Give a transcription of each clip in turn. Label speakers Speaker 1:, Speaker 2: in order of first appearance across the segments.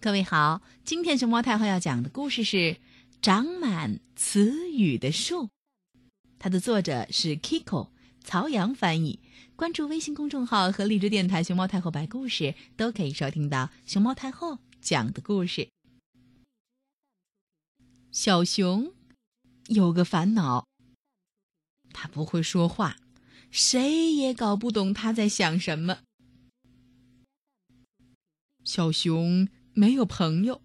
Speaker 1: 各位好，今天熊猫太后要讲的故事是《长满词语的树》，它的作者是 Kiko，曹阳翻译。关注微信公众号和荔枝电台“熊猫太后白故事”，都可以收听到熊猫太后讲的故事。小熊有个烦恼，他不会说话，谁也搞不懂他在想什么。小熊。没有朋友，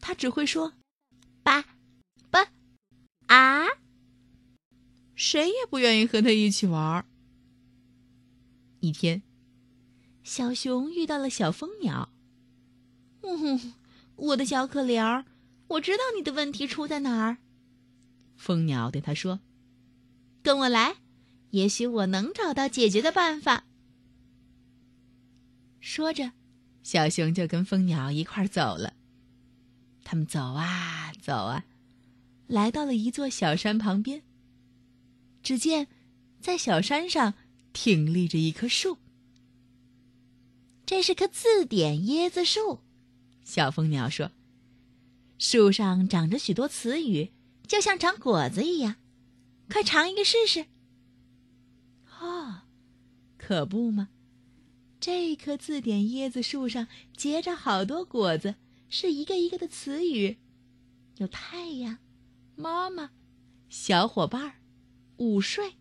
Speaker 1: 他只会说“爸，爸，啊”，谁也不愿意和他一起玩。一天，小熊遇到了小蜂鸟。“嗯哼，我的小可怜儿，我知道你的问题出在哪儿。”蜂鸟对他说，“跟我来，也许我能找到解决的办法。”说着。小熊就跟蜂鸟一块儿走了。他们走啊走啊，来到了一座小山旁边。只见，在小山上挺立着一棵树。这是棵字典椰子树，小蜂鸟说：“树上长着许多词语，就像长果子一样。快尝一个试试。”哦，可不吗？这棵字典椰子树上结着好多果子，是一个一个的词语，有太阳、妈妈、小伙伴、午睡、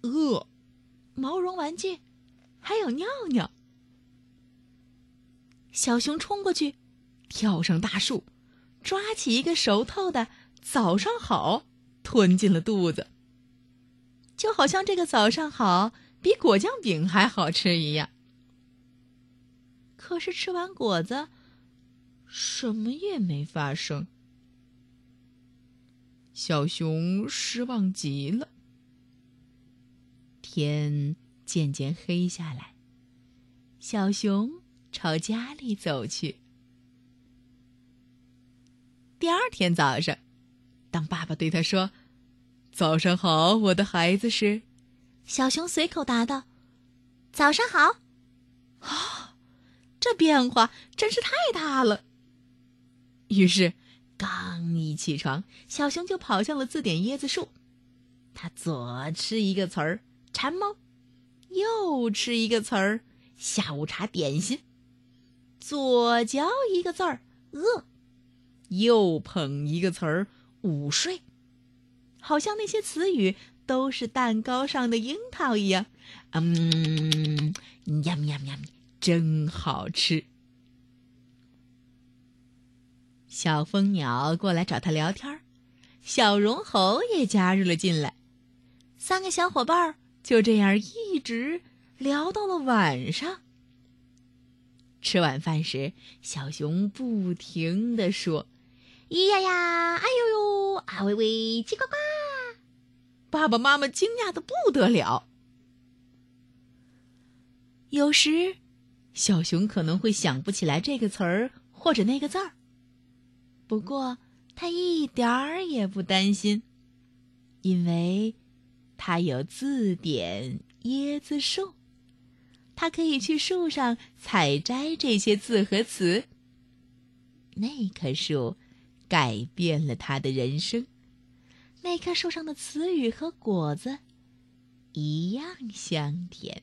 Speaker 1: 饿、毛绒玩具，还有尿尿。小熊冲过去，跳上大树，抓起一个熟透的“早上好”，吞进了肚子，就好像这个“早上好”比果酱饼还好吃一样。可是吃完果子，什么也没发生。小熊失望极了。天渐渐黑下来，小熊朝家里走去。第二天早上，当爸爸对他说：“早上好，我的孩子。”时，小熊随口答道：“早上好。”这变化真是太大了。于是，刚一起床，小熊就跑向了字典椰子树。他左吃一个词儿“馋猫”，右吃一个词儿“下午茶点心”，左嚼一个字儿“饿”，右捧一个词儿“午睡”，好像那些词语都是蛋糕上的樱桃一样。嗯，呀咪呀咪呀咪。真好吃！小蜂鸟过来找他聊天小绒猴也加入了进来。三个小伙伴就这样一直聊到了晚上。吃晚饭时，小熊不停的说：“咿呀呀，哎呦呦，啊喂喂，叽呱呱。”爸爸妈妈惊讶的不得了。有时。小熊可能会想不起来这个词儿或者那个字儿，不过他一点儿也不担心，因为他有字典椰子树，他可以去树上采摘这些字和词。那棵树改变了他的人生，那棵树上的词语和果子一样香甜。